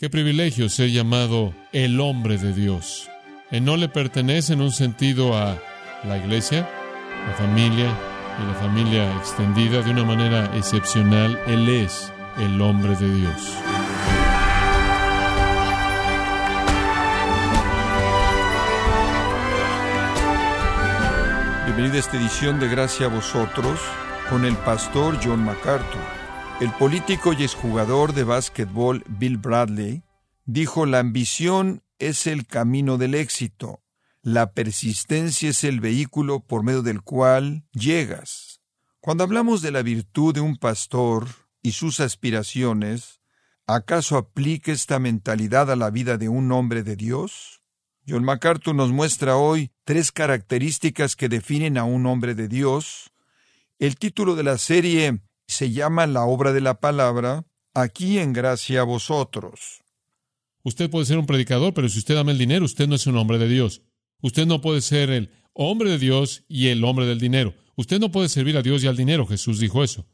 Qué privilegio ser llamado el hombre de Dios. Él no le pertenece en un sentido a la iglesia, la familia y la familia extendida de una manera excepcional. Él es el hombre de Dios. Bienvenida a esta edición de Gracia a vosotros con el pastor John MacArthur. El político y exjugador de básquetbol Bill Bradley dijo la ambición es el camino del éxito, la persistencia es el vehículo por medio del cual llegas. Cuando hablamos de la virtud de un pastor y sus aspiraciones, ¿acaso aplica esta mentalidad a la vida de un hombre de Dios? John MacArthur nos muestra hoy tres características que definen a un hombre de Dios. El título de la serie se llama la obra de la palabra, aquí en gracia a vosotros. Usted puede ser un predicador, pero si usted ama el dinero, usted no es un hombre de Dios. Usted no puede ser el hombre de Dios y el hombre del dinero. Usted no puede servir a Dios y al dinero. Jesús dijo eso.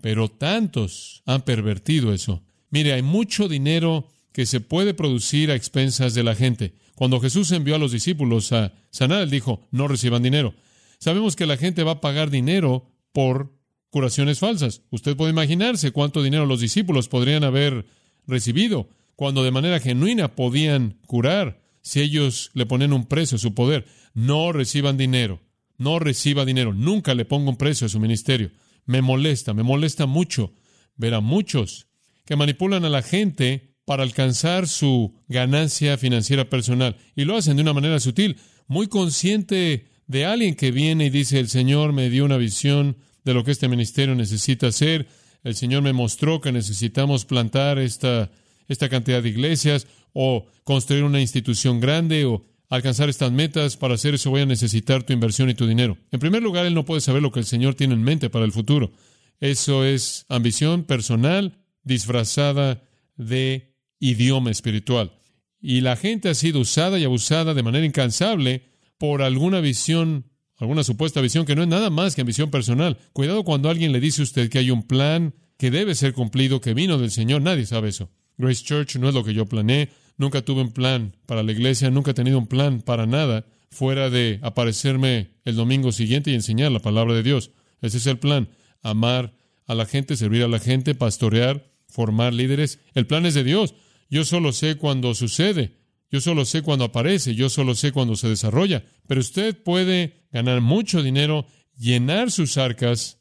Pero tantos han pervertido eso. Mire, hay mucho dinero que se puede producir a expensas de la gente. Cuando Jesús envió a los discípulos a sanar, él dijo, no reciban dinero. Sabemos que la gente va a pagar dinero por curaciones falsas. Usted puede imaginarse cuánto dinero los discípulos podrían haber recibido cuando de manera genuina podían curar si ellos le ponen un precio a su poder. No reciban dinero, no reciba dinero, nunca le ponga un precio a su ministerio. Me molesta, me molesta mucho ver a muchos que manipulan a la gente para alcanzar su ganancia financiera personal y lo hacen de una manera sutil, muy consciente de alguien que viene y dice, el Señor me dio una visión de lo que este ministerio necesita hacer. El Señor me mostró que necesitamos plantar esta, esta cantidad de iglesias o construir una institución grande o alcanzar estas metas. Para hacer eso voy a necesitar tu inversión y tu dinero. En primer lugar, Él no puede saber lo que el Señor tiene en mente para el futuro. Eso es ambición personal disfrazada de idioma espiritual. Y la gente ha sido usada y abusada de manera incansable por alguna visión alguna supuesta visión que no es nada más que ambición personal. Cuidado cuando alguien le dice a usted que hay un plan que debe ser cumplido, que vino del Señor. Nadie sabe eso. Grace Church no es lo que yo planeé. Nunca tuve un plan para la iglesia, nunca he tenido un plan para nada fuera de aparecerme el domingo siguiente y enseñar la palabra de Dios. Ese es el plan. Amar a la gente, servir a la gente, pastorear, formar líderes. El plan es de Dios. Yo solo sé cuando sucede. Yo solo sé cuando aparece, yo solo sé cuando se desarrolla. Pero usted puede ganar mucho dinero, llenar sus arcas,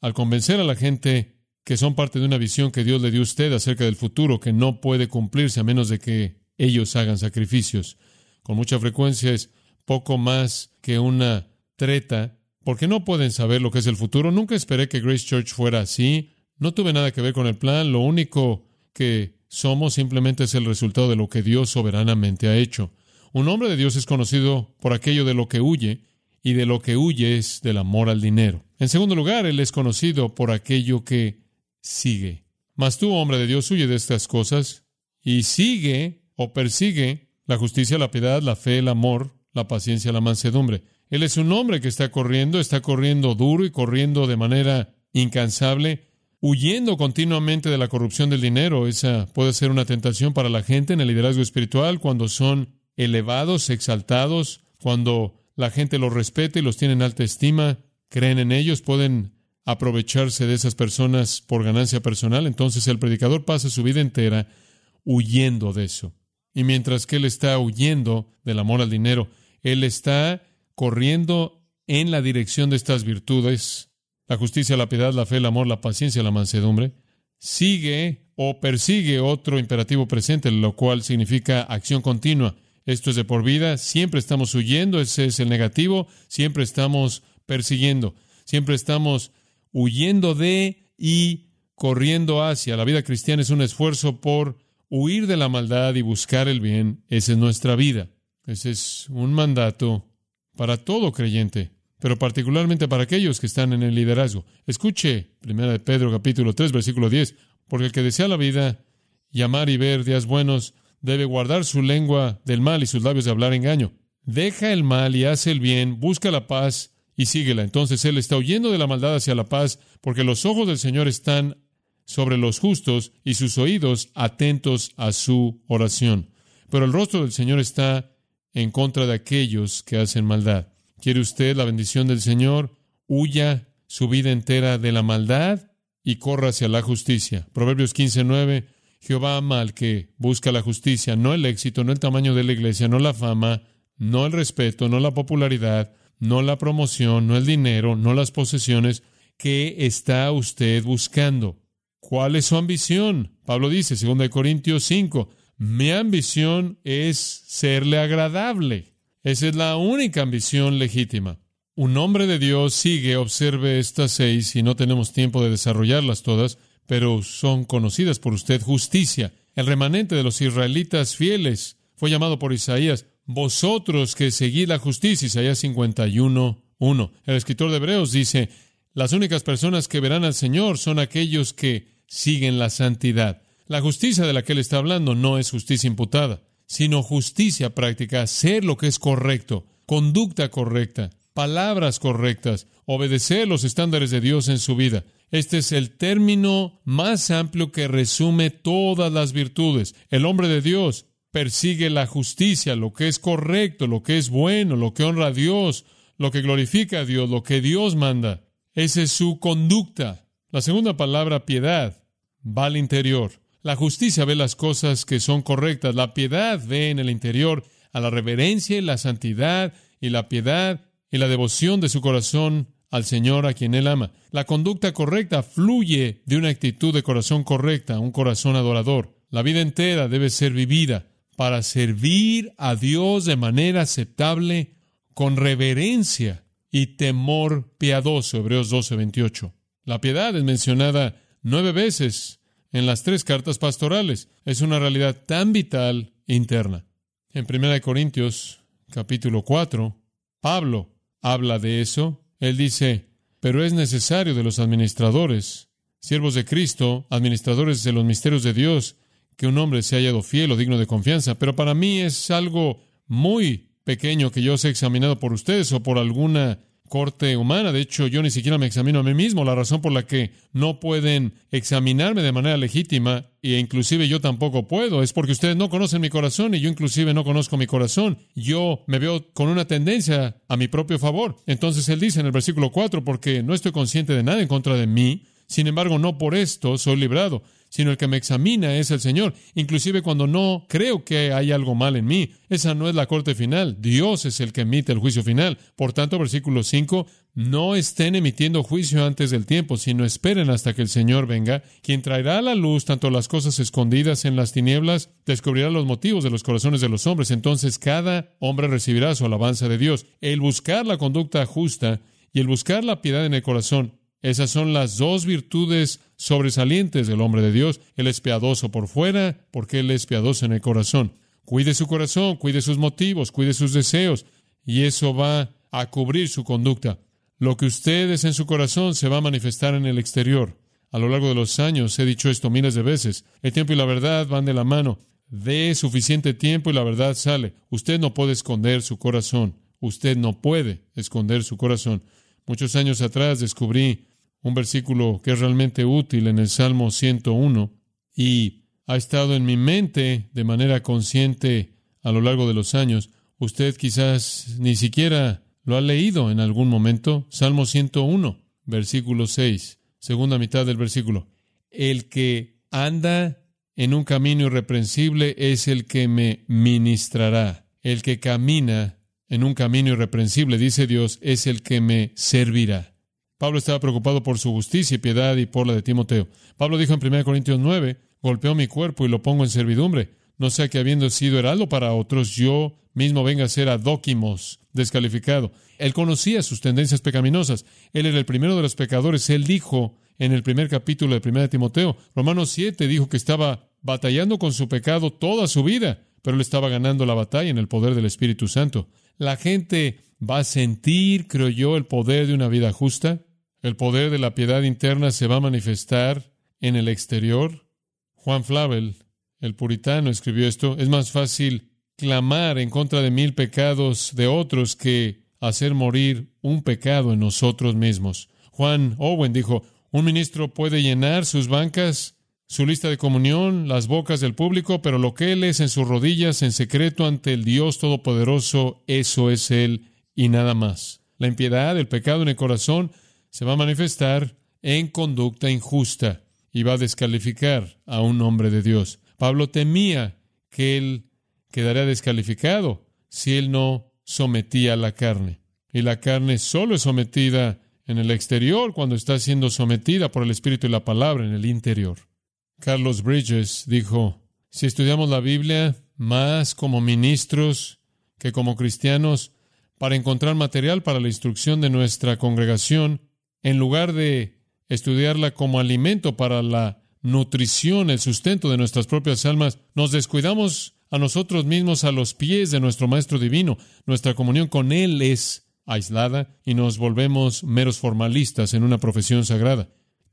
al convencer a la gente que son parte de una visión que Dios le dio a usted acerca del futuro que no puede cumplirse a menos de que ellos hagan sacrificios. Con mucha frecuencia es poco más que una treta, porque no pueden saber lo que es el futuro. Nunca esperé que Grace Church fuera así. No tuve nada que ver con el plan. Lo único que somos simplemente es el resultado de lo que Dios soberanamente ha hecho. Un hombre de Dios es conocido por aquello de lo que huye, y de lo que huye es del amor al dinero. En segundo lugar, él es conocido por aquello que sigue. Mas tú, hombre de Dios, huye de estas cosas y sigue o persigue la justicia, la piedad, la fe, el amor, la paciencia, la mansedumbre. Él es un hombre que está corriendo, está corriendo duro y corriendo de manera incansable huyendo continuamente de la corrupción del dinero. Esa puede ser una tentación para la gente en el liderazgo espiritual cuando son elevados, exaltados, cuando la gente los respeta y los tiene en alta estima, creen en ellos, pueden aprovecharse de esas personas por ganancia personal. Entonces el predicador pasa su vida entera huyendo de eso. Y mientras que él está huyendo del amor al dinero, él está corriendo en la dirección de estas virtudes la justicia, la piedad, la fe, el amor, la paciencia, la mansedumbre, sigue o persigue otro imperativo presente, lo cual significa acción continua. Esto es de por vida, siempre estamos huyendo, ese es el negativo, siempre estamos persiguiendo, siempre estamos huyendo de y corriendo hacia. La vida cristiana es un esfuerzo por huir de la maldad y buscar el bien. Esa es nuestra vida. Ese es un mandato para todo creyente pero particularmente para aquellos que están en el liderazgo. Escuche 1 de Pedro capítulo 3 versículo 10, porque el que desea la vida y amar y ver días buenos debe guardar su lengua del mal y sus labios de hablar engaño. Deja el mal y hace el bien, busca la paz y síguela. Entonces él está huyendo de la maldad hacia la paz, porque los ojos del Señor están sobre los justos y sus oídos atentos a su oración. Pero el rostro del Señor está en contra de aquellos que hacen maldad. ¿Quiere usted la bendición del Señor? Huya su vida entera de la maldad y corra hacia la justicia. Proverbios 15:9 Jehová ama al que busca la justicia, no el éxito, no el tamaño de la iglesia, no la fama, no el respeto, no la popularidad, no la promoción, no el dinero, no las posesiones. ¿Qué está usted buscando? ¿Cuál es su ambición? Pablo dice, 2 Corintios 5, mi ambición es serle agradable. Esa es la única ambición legítima. Un hombre de Dios sigue, observe estas seis, y no tenemos tiempo de desarrollarlas todas, pero son conocidas por usted. Justicia. El remanente de los israelitas fieles fue llamado por Isaías, vosotros que seguís la justicia, Isaías 51, 1. El escritor de Hebreos dice, las únicas personas que verán al Señor son aquellos que siguen la santidad. La justicia de la que él está hablando no es justicia imputada, sino justicia práctica, ser lo que es correcto, conducta correcta, palabras correctas, obedecer los estándares de Dios en su vida. Este es el término más amplio que resume todas las virtudes. El hombre de Dios persigue la justicia, lo que es correcto, lo que es bueno, lo que honra a Dios, lo que glorifica a Dios, lo que Dios manda. Esa es su conducta. La segunda palabra, piedad, va al interior. La justicia ve las cosas que son correctas. La piedad ve en el interior a la reverencia y la santidad y la piedad y la devoción de su corazón al Señor a quien Él ama. La conducta correcta fluye de una actitud de corazón correcta, un corazón adorador. La vida entera debe ser vivida para servir a Dios de manera aceptable, con reverencia y temor piadoso. Hebreos 12, 28. La piedad es mencionada nueve veces en las tres cartas pastorales. Es una realidad tan vital e interna. En 1 Corintios capítulo 4, Pablo habla de eso. Él dice, pero es necesario de los administradores, siervos de Cristo, administradores de los misterios de Dios, que un hombre se hallado fiel o digno de confianza. Pero para mí es algo muy pequeño que yo sea examinado por ustedes o por alguna corte humana. De hecho, yo ni siquiera me examino a mí mismo. La razón por la que no pueden examinarme de manera legítima, e inclusive yo tampoco puedo, es porque ustedes no conocen mi corazón y yo inclusive no conozco mi corazón. Yo me veo con una tendencia a mi propio favor. Entonces él dice en el versículo 4, porque no estoy consciente de nada en contra de mí, sin embargo, no por esto soy librado, sino el que me examina es el Señor, inclusive cuando no creo que hay algo mal en mí. Esa no es la corte final, Dios es el que emite el juicio final. Por tanto, versículo 5, no estén emitiendo juicio antes del tiempo, sino esperen hasta que el Señor venga, quien traerá a la luz tanto las cosas escondidas en las tinieblas, descubrirá los motivos de los corazones de los hombres. Entonces cada hombre recibirá su alabanza de Dios. El buscar la conducta justa y el buscar la piedad en el corazón esas son las dos virtudes sobresalientes del hombre de Dios. Él es piadoso por fuera porque Él es piadoso en el corazón. Cuide su corazón, cuide sus motivos, cuide sus deseos y eso va a cubrir su conducta. Lo que usted es en su corazón se va a manifestar en el exterior. A lo largo de los años he dicho esto miles de veces. El tiempo y la verdad van de la mano. De suficiente tiempo y la verdad sale. Usted no puede esconder su corazón. Usted no puede esconder su corazón. Muchos años atrás descubrí un versículo que es realmente útil en el Salmo 101 y ha estado en mi mente de manera consciente a lo largo de los años. Usted quizás ni siquiera lo ha leído en algún momento. Salmo 101, versículo 6, segunda mitad del versículo. El que anda en un camino irreprensible es el que me ministrará. El que camina en un camino irreprensible, dice Dios, es el que me servirá. Pablo estaba preocupado por su justicia y piedad y por la de Timoteo. Pablo dijo en 1 Corintios 9, golpeo mi cuerpo y lo pongo en servidumbre, no sea que habiendo sido heraldo para otros, yo mismo venga a ser adóquimos, descalificado. Él conocía sus tendencias pecaminosas. Él era el primero de los pecadores. Él dijo en el primer capítulo de 1 Timoteo, Romanos 7, dijo que estaba batallando con su pecado toda su vida, pero él estaba ganando la batalla en el poder del Espíritu Santo. La gente va a sentir, creo yo, el poder de una vida justa. El poder de la piedad interna se va a manifestar en el exterior. Juan Flavel, el puritano, escribió esto. Es más fácil clamar en contra de mil pecados de otros que hacer morir un pecado en nosotros mismos. Juan Owen dijo, Un ministro puede llenar sus bancas, su lista de comunión, las bocas del público, pero lo que él es en sus rodillas, en secreto ante el Dios Todopoderoso, eso es él y nada más. La impiedad, el pecado en el corazón, se va a manifestar en conducta injusta y va a descalificar a un hombre de Dios. Pablo temía que él quedaría descalificado si él no sometía a la carne. Y la carne solo es sometida en el exterior cuando está siendo sometida por el Espíritu y la palabra en el interior. Carlos Bridges dijo, si estudiamos la Biblia más como ministros que como cristianos para encontrar material para la instrucción de nuestra congregación, en lugar de estudiarla como alimento para la nutrición, el sustento de nuestras propias almas, nos descuidamos a nosotros mismos a los pies de nuestro Maestro Divino. Nuestra comunión con Él es aislada y nos volvemos meros formalistas en una profesión sagrada.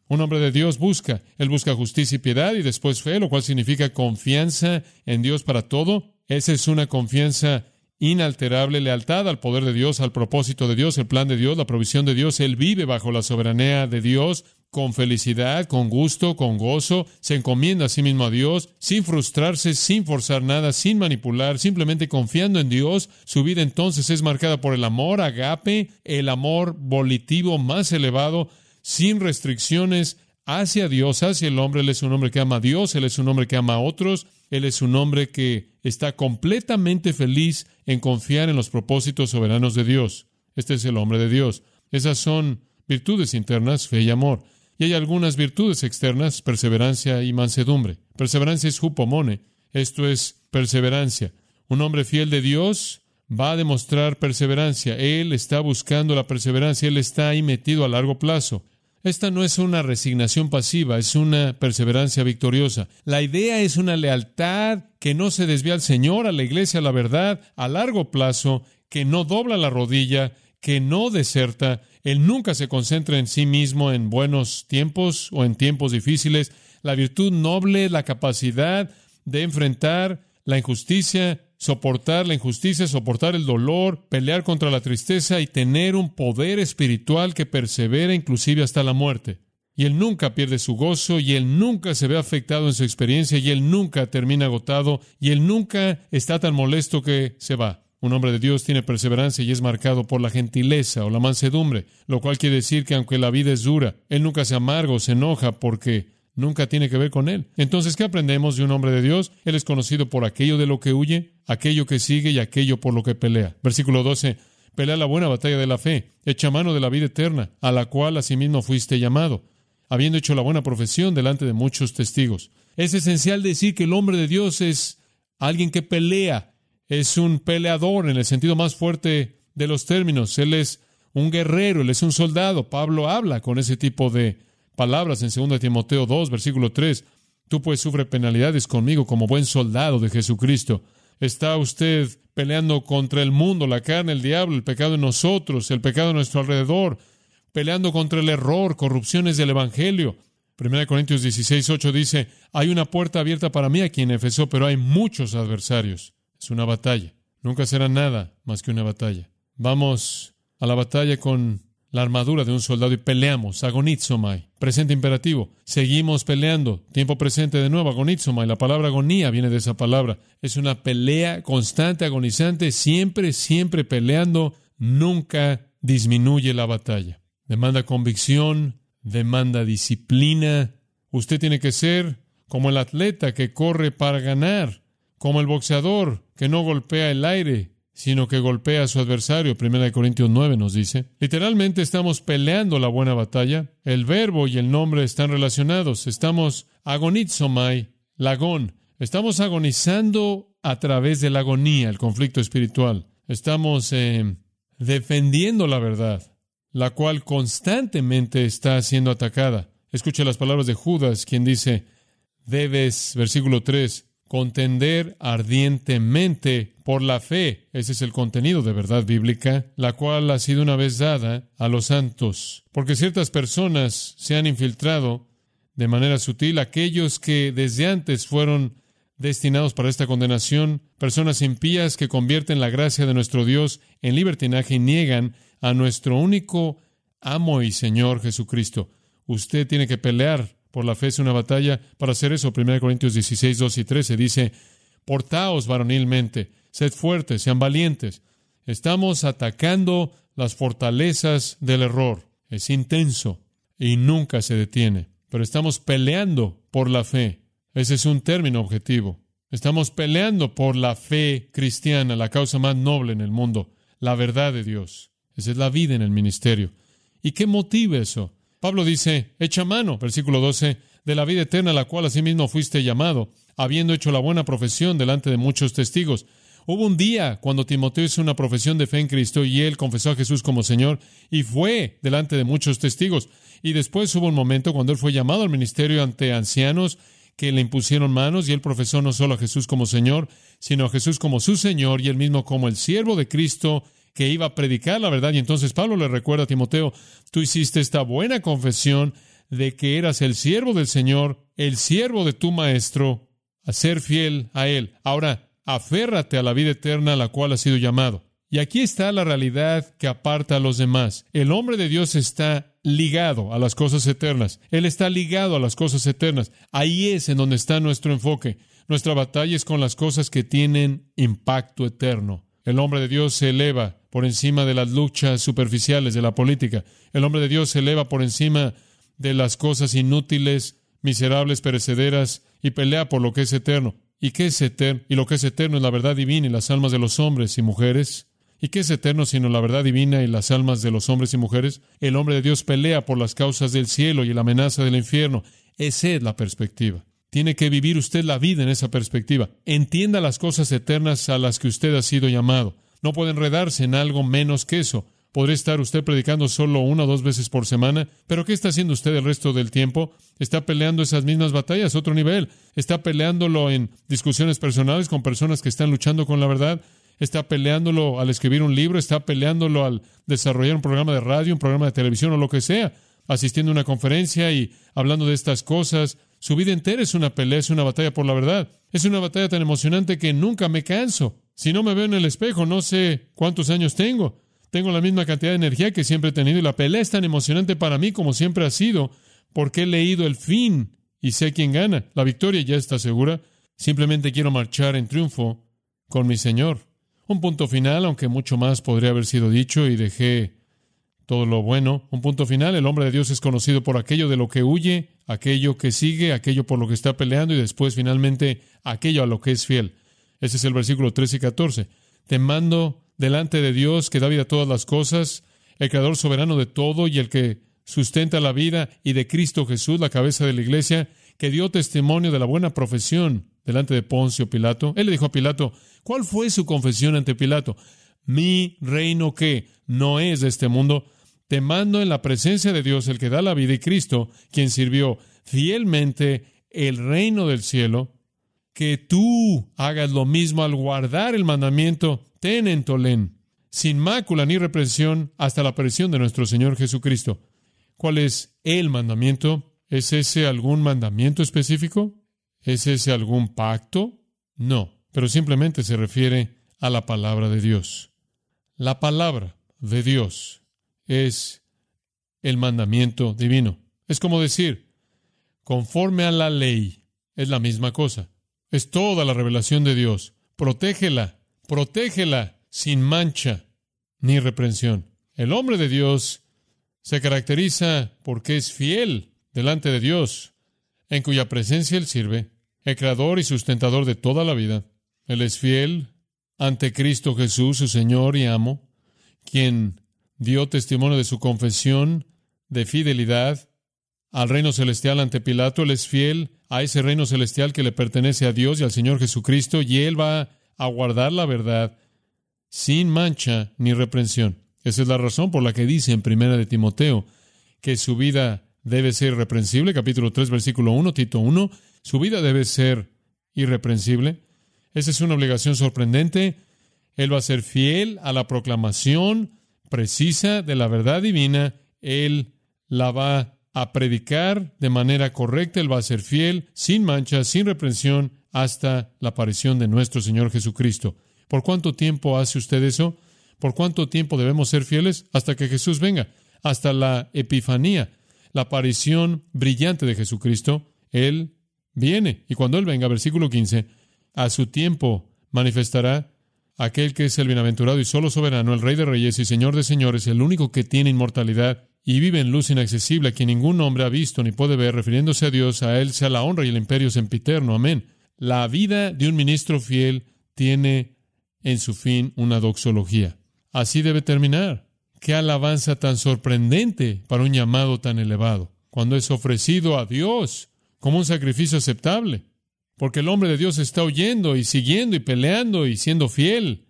Un hombre de Dios busca, él busca justicia y piedad y después fe, lo cual significa confianza en Dios para todo. Esa es una confianza inalterable, lealtad al poder de Dios, al propósito de Dios, el plan de Dios, la provisión de Dios. Él vive bajo la soberanía de Dios, con felicidad, con gusto, con gozo, se encomienda a sí mismo a Dios, sin frustrarse, sin forzar nada, sin manipular, simplemente confiando en Dios. Su vida entonces es marcada por el amor agape, el amor volitivo más elevado, sin restricciones hacia Dios, hacia el hombre. Él es un hombre que ama a Dios, él es un hombre que ama a otros, él es un hombre que está completamente feliz en confiar en los propósitos soberanos de Dios. Este es el hombre de Dios. Esas son virtudes internas, fe y amor. Y hay algunas virtudes externas, perseverancia y mansedumbre. Perseverancia es hupomone, esto es perseverancia. Un hombre fiel de Dios va a demostrar perseverancia. Él está buscando la perseverancia, él está ahí metido a largo plazo. Esta no es una resignación pasiva, es una perseverancia victoriosa. La idea es una lealtad que no se desvía al Señor, a la iglesia, a la verdad, a largo plazo, que no dobla la rodilla, que no deserta, él nunca se concentra en sí mismo en buenos tiempos o en tiempos difíciles. La virtud noble, la capacidad de enfrentar la injusticia, soportar la injusticia, soportar el dolor, pelear contra la tristeza y tener un poder espiritual que persevera inclusive hasta la muerte. Y él nunca pierde su gozo, y él nunca se ve afectado en su experiencia, y él nunca termina agotado, y él nunca está tan molesto que se va. Un hombre de Dios tiene perseverancia y es marcado por la gentileza o la mansedumbre, lo cual quiere decir que aunque la vida es dura, él nunca se amarga o se enoja porque nunca tiene que ver con él. Entonces, ¿qué aprendemos de un hombre de Dios? Él es conocido por aquello de lo que huye, aquello que sigue y aquello por lo que pelea. Versículo 12. Pelea la buena batalla de la fe, echa mano de la vida eterna, a la cual asimismo fuiste llamado, habiendo hecho la buena profesión delante de muchos testigos. Es esencial decir que el hombre de Dios es alguien que pelea, es un peleador en el sentido más fuerte de los términos. Él es un guerrero, él es un soldado. Pablo habla con ese tipo de palabras en 2 Timoteo 2, versículo 3. Tú pues sufre penalidades conmigo como buen soldado de Jesucristo. Está usted peleando contra el mundo, la carne, el diablo, el pecado en nosotros, el pecado a nuestro alrededor, peleando contra el error, corrupciones del Evangelio. 1 Corintios 16, 8 dice, hay una puerta abierta para mí aquí en Efeso, pero hay muchos adversarios. Es una batalla. Nunca será nada más que una batalla. Vamos a la batalla con la armadura de un soldado y peleamos. Agonizomai. Presente imperativo. Seguimos peleando. Tiempo presente de nuevo. Agonizomai. La palabra agonía viene de esa palabra. Es una pelea constante, agonizante, siempre, siempre peleando. Nunca disminuye la batalla. Demanda convicción, demanda disciplina. Usted tiene que ser como el atleta que corre para ganar como el boxeador que no golpea el aire, sino que golpea a su adversario. 1 Corintios 9 nos dice. Literalmente estamos peleando la buena batalla. El verbo y el nombre están relacionados. Estamos agonizomai, lagón. Estamos agonizando a través de la agonía, el conflicto espiritual. Estamos eh, defendiendo la verdad, la cual constantemente está siendo atacada. Escucha las palabras de Judas, quien dice, debes, versículo 3, contender ardientemente por la fe. Ese es el contenido de verdad bíblica, la cual ha sido una vez dada a los santos. Porque ciertas personas se han infiltrado de manera sutil, aquellos que desde antes fueron destinados para esta condenación, personas impías que convierten la gracia de nuestro Dios en libertinaje y niegan a nuestro único amo y Señor Jesucristo. Usted tiene que pelear por la fe, es una batalla. Para hacer eso, 1 Corintios 16, 2 y 13 dice, portaos varonilmente, sed fuertes, sean valientes. Estamos atacando las fortalezas del error. Es intenso y nunca se detiene. Pero estamos peleando por la fe. Ese es un término objetivo. Estamos peleando por la fe cristiana, la causa más noble en el mundo, la verdad de Dios. Esa es la vida en el ministerio. ¿Y qué motiva eso? Pablo dice, echa mano, versículo 12, de la vida eterna a la cual asimismo fuiste llamado, habiendo hecho la buena profesión delante de muchos testigos. Hubo un día cuando Timoteo hizo una profesión de fe en Cristo y él confesó a Jesús como Señor y fue delante de muchos testigos. Y después hubo un momento cuando él fue llamado al ministerio ante ancianos que le impusieron manos y él profesó no solo a Jesús como Señor, sino a Jesús como su Señor y él mismo como el siervo de Cristo que iba a predicar la verdad. Y entonces Pablo le recuerda a Timoteo, tú hiciste esta buena confesión de que eras el siervo del Señor, el siervo de tu Maestro, a ser fiel a Él. Ahora, aférrate a la vida eterna a la cual has sido llamado. Y aquí está la realidad que aparta a los demás. El hombre de Dios está ligado a las cosas eternas. Él está ligado a las cosas eternas. Ahí es en donde está nuestro enfoque. Nuestra batalla es con las cosas que tienen impacto eterno. El hombre de Dios se eleva por encima de las luchas superficiales de la política. El hombre de Dios se eleva por encima de las cosas inútiles, miserables, perecederas, y pelea por lo que es eterno. ¿Y qué es eterno? Y lo que es eterno es la verdad divina y las almas de los hombres y mujeres. ¿Y qué es eterno sino la verdad divina y las almas de los hombres y mujeres? El hombre de Dios pelea por las causas del cielo y la amenaza del infierno. Esa es la perspectiva. Tiene que vivir usted la vida en esa perspectiva. Entienda las cosas eternas a las que usted ha sido llamado. No puede enredarse en algo menos que eso. Podría estar usted predicando solo una o dos veces por semana, pero ¿qué está haciendo usted el resto del tiempo? Está peleando esas mismas batallas, otro nivel. Está peleándolo en discusiones personales con personas que están luchando con la verdad. Está peleándolo al escribir un libro, está peleándolo al desarrollar un programa de radio, un programa de televisión o lo que sea, asistiendo a una conferencia y hablando de estas cosas. Su vida entera es una pelea, es una batalla por la verdad. Es una batalla tan emocionante que nunca me canso. Si no me veo en el espejo, no sé cuántos años tengo. Tengo la misma cantidad de energía que siempre he tenido y la pelea es tan emocionante para mí como siempre ha sido, porque he leído el fin y sé quién gana. La victoria ya está segura. Simplemente quiero marchar en triunfo con mi Señor. Un punto final, aunque mucho más podría haber sido dicho y dejé todo lo bueno. Un punto final, el hombre de Dios es conocido por aquello de lo que huye, aquello que sigue, aquello por lo que está peleando y después finalmente aquello a lo que es fiel. Ese es el versículo 13 y 14. Te mando delante de Dios que da vida a todas las cosas, el creador soberano de todo y el que sustenta la vida, y de Cristo Jesús, la cabeza de la iglesia, que dio testimonio de la buena profesión delante de Poncio Pilato. Él le dijo a Pilato, ¿cuál fue su confesión ante Pilato? Mi reino que no es de este mundo. Te mando en la presencia de Dios, el que da la vida, y Cristo, quien sirvió fielmente el reino del cielo, que tú hagas lo mismo al guardar el mandamiento, ten en Tolén, sin mácula ni represión, hasta la aparición de nuestro Señor Jesucristo. ¿Cuál es el mandamiento? ¿Es ese algún mandamiento específico? ¿Es ese algún pacto? No, pero simplemente se refiere a la palabra de Dios. La palabra de Dios es el mandamiento divino. Es como decir, conforme a la ley, es la misma cosa. Es toda la revelación de Dios. Protégela, protégela sin mancha ni reprensión. El hombre de Dios se caracteriza porque es fiel delante de Dios, en cuya presencia Él sirve, el creador y sustentador de toda la vida. Él es fiel ante Cristo Jesús, su Señor y amo, quien dio testimonio de su confesión de fidelidad al reino celestial ante Pilato. Él es fiel a ese reino celestial que le pertenece a Dios y al Señor Jesucristo, y Él va a guardar la verdad sin mancha ni reprensión. Esa es la razón por la que dice en Primera de Timoteo que su vida debe ser irreprensible, capítulo 3, versículo 1, Tito 1, su vida debe ser irreprensible. Esa es una obligación sorprendente. Él va a ser fiel a la proclamación precisa de la verdad divina. Él la va a predicar de manera correcta, Él va a ser fiel, sin mancha, sin reprensión, hasta la aparición de nuestro Señor Jesucristo. ¿Por cuánto tiempo hace usted eso? ¿Por cuánto tiempo debemos ser fieles? Hasta que Jesús venga, hasta la Epifanía, la aparición brillante de Jesucristo, Él viene. Y cuando Él venga, versículo 15, a su tiempo manifestará aquel que es el bienaventurado y solo soberano, el Rey de Reyes y Señor de Señores, el único que tiene inmortalidad y vive en luz inaccesible, a quien ningún hombre ha visto ni puede ver, refiriéndose a Dios, a Él sea la honra y el imperio sempiterno. Amén. La vida de un ministro fiel tiene en su fin una doxología. Así debe terminar. Qué alabanza tan sorprendente para un llamado tan elevado, cuando es ofrecido a Dios como un sacrificio aceptable, porque el hombre de Dios está oyendo y siguiendo y peleando y siendo fiel.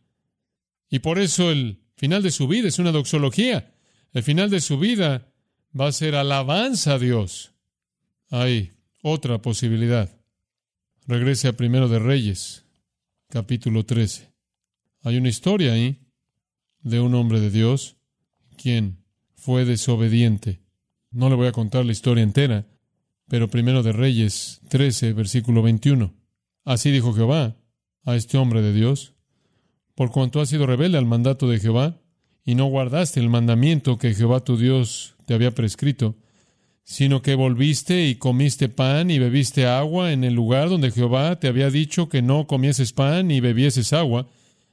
Y por eso el final de su vida es una doxología. El final de su vida va a ser alabanza a Dios. Hay otra posibilidad. Regrese a Primero de Reyes, capítulo 13. Hay una historia ahí de un hombre de Dios quien fue desobediente. No le voy a contar la historia entera, pero primero de Reyes 13, versículo 21. Así dijo Jehová a este hombre de Dios, por cuanto has sido rebelde al mandato de Jehová, y no guardaste el mandamiento que Jehová tu Dios te había prescrito, sino que volviste y comiste pan y bebiste agua en el lugar donde Jehová te había dicho que no comieses pan y bebieses agua,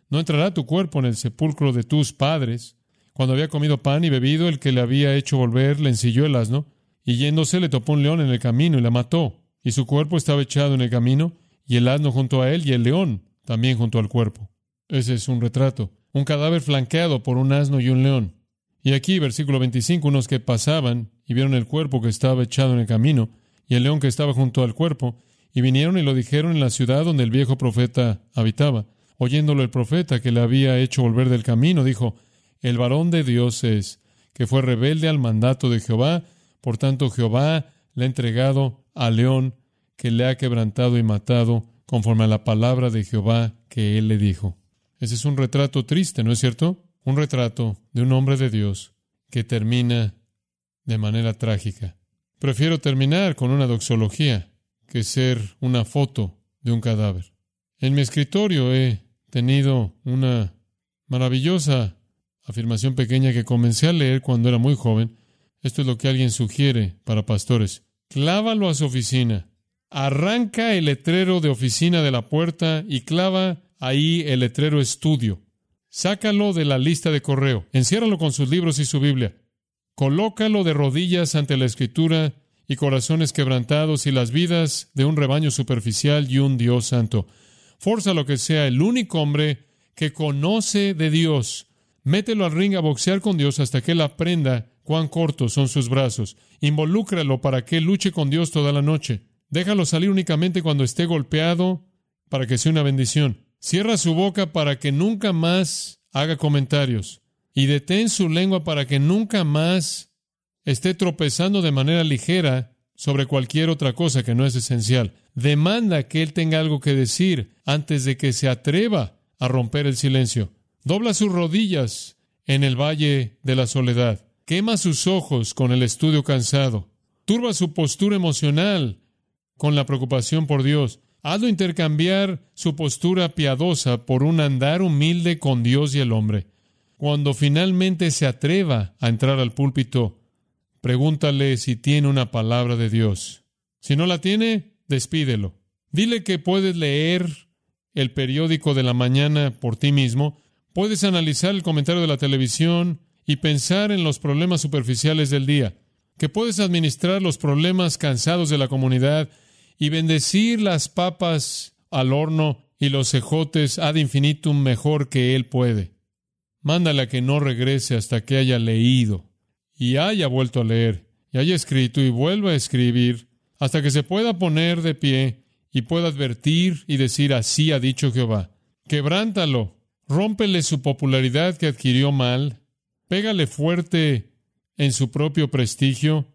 no entrará tu cuerpo en el sepulcro de tus padres. Cuando había comido pan y bebido, el que le había hecho volver le ensilló el asno, y yéndose le topó un león en el camino y la mató, y su cuerpo estaba echado en el camino, y el asno junto a él, y el león también junto al cuerpo. Ese es un retrato, un cadáver flanqueado por un asno y un león. Y aquí, versículo 25, unos que pasaban y vieron el cuerpo que estaba echado en el camino y el león que estaba junto al cuerpo, y vinieron y lo dijeron en la ciudad donde el viejo profeta habitaba. Oyéndolo el profeta que le había hecho volver del camino, dijo, el varón de Dios es, que fue rebelde al mandato de Jehová, por tanto Jehová le ha entregado al león que le ha quebrantado y matado, conforme a la palabra de Jehová que él le dijo. Ese es un retrato triste, ¿no es cierto? un retrato de un hombre de Dios que termina de manera trágica. Prefiero terminar con una doxología que ser una foto de un cadáver. En mi escritorio he tenido una maravillosa afirmación pequeña que comencé a leer cuando era muy joven. Esto es lo que alguien sugiere para pastores. Clávalo a su oficina. Arranca el letrero de oficina de la puerta y clava ahí el letrero estudio. Sácalo de la lista de correo, enciérralo con sus libros y su Biblia. Colócalo de rodillas ante la Escritura y corazones quebrantados y las vidas de un rebaño superficial y un Dios santo. Forza lo que sea el único hombre que conoce de Dios. Mételo al ring a boxear con Dios hasta que él aprenda cuán cortos son sus brazos. Involúcralo para que luche con Dios toda la noche. Déjalo salir únicamente cuando esté golpeado para que sea una bendición. Cierra su boca para que nunca más haga comentarios y detén su lengua para que nunca más esté tropezando de manera ligera sobre cualquier otra cosa que no es esencial. Demanda que él tenga algo que decir antes de que se atreva a romper el silencio. Dobla sus rodillas en el valle de la soledad. Quema sus ojos con el estudio cansado. Turba su postura emocional con la preocupación por Dios. Hazlo intercambiar su postura piadosa por un andar humilde con Dios y el hombre. Cuando finalmente se atreva a entrar al púlpito, pregúntale si tiene una palabra de Dios. Si no la tiene, despídelo. Dile que puedes leer el periódico de la mañana por ti mismo, puedes analizar el comentario de la televisión y pensar en los problemas superficiales del día, que puedes administrar los problemas cansados de la comunidad y bendecir las papas al horno y los cejotes ad infinitum mejor que él puede. Mándale a que no regrese hasta que haya leído y haya vuelto a leer y haya escrito y vuelva a escribir hasta que se pueda poner de pie y pueda advertir y decir así ha dicho Jehová. Quebrántalo, rómpele su popularidad que adquirió mal, pégale fuerte en su propio prestigio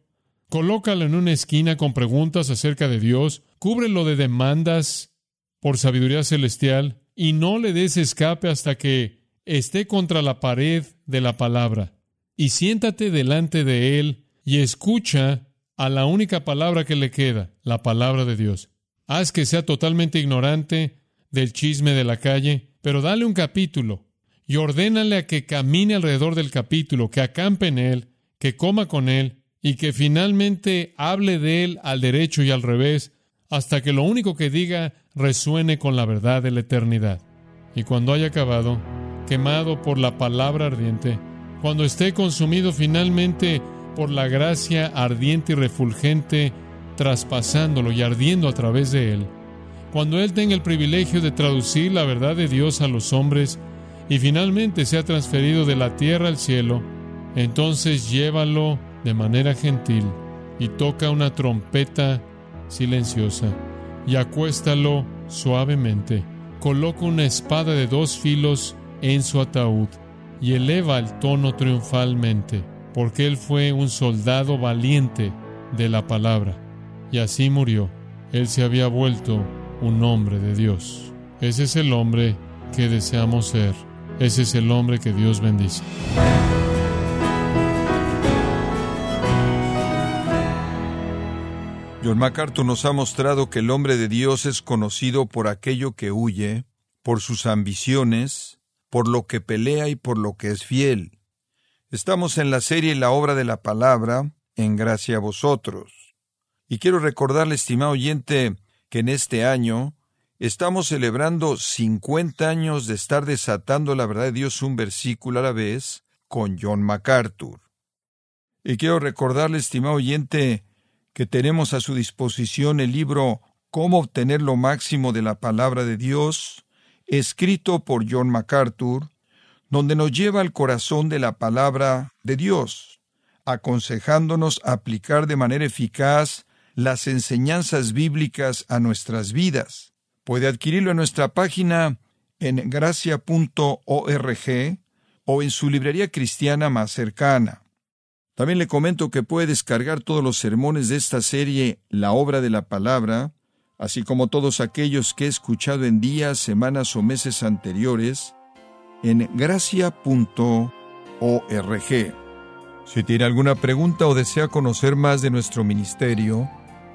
Colócalo en una esquina con preguntas acerca de Dios, cúbrelo de demandas por sabiduría celestial y no le des escape hasta que esté contra la pared de la palabra. Y siéntate delante de él y escucha a la única palabra que le queda, la palabra de Dios. Haz que sea totalmente ignorante del chisme de la calle, pero dale un capítulo y ordénale a que camine alrededor del capítulo, que acampe en él, que coma con él y que finalmente hable de él al derecho y al revés, hasta que lo único que diga resuene con la verdad de la eternidad. Y cuando haya acabado, quemado por la palabra ardiente, cuando esté consumido finalmente por la gracia ardiente y refulgente, traspasándolo y ardiendo a través de él, cuando Él tenga el privilegio de traducir la verdad de Dios a los hombres y finalmente sea transferido de la tierra al cielo, entonces llévalo de manera gentil y toca una trompeta silenciosa y acuéstalo suavemente. Coloca una espada de dos filos en su ataúd y eleva el tono triunfalmente, porque él fue un soldado valiente de la palabra. Y así murió. Él se había vuelto un hombre de Dios. Ese es el hombre que deseamos ser. Ese es el hombre que Dios bendice. John MacArthur nos ha mostrado que el hombre de Dios es conocido por aquello que huye, por sus ambiciones, por lo que pelea y por lo que es fiel. Estamos en la serie La obra de la palabra, en gracia a vosotros. Y quiero recordarle, estimado oyente, que en este año estamos celebrando 50 años de estar desatando la verdad de Dios un versículo a la vez con John MacArthur. Y quiero recordarle, estimado oyente, que tenemos a su disposición el libro Cómo obtener lo máximo de la palabra de Dios, escrito por John MacArthur, donde nos lleva al corazón de la palabra de Dios, aconsejándonos aplicar de manera eficaz las enseñanzas bíblicas a nuestras vidas. Puede adquirirlo en nuestra página en gracia.org o en su librería cristiana más cercana. También le comento que puede descargar todos los sermones de esta serie La obra de la palabra, así como todos aquellos que he escuchado en días, semanas o meses anteriores, en gracia.org. Si tiene alguna pregunta o desea conocer más de nuestro ministerio,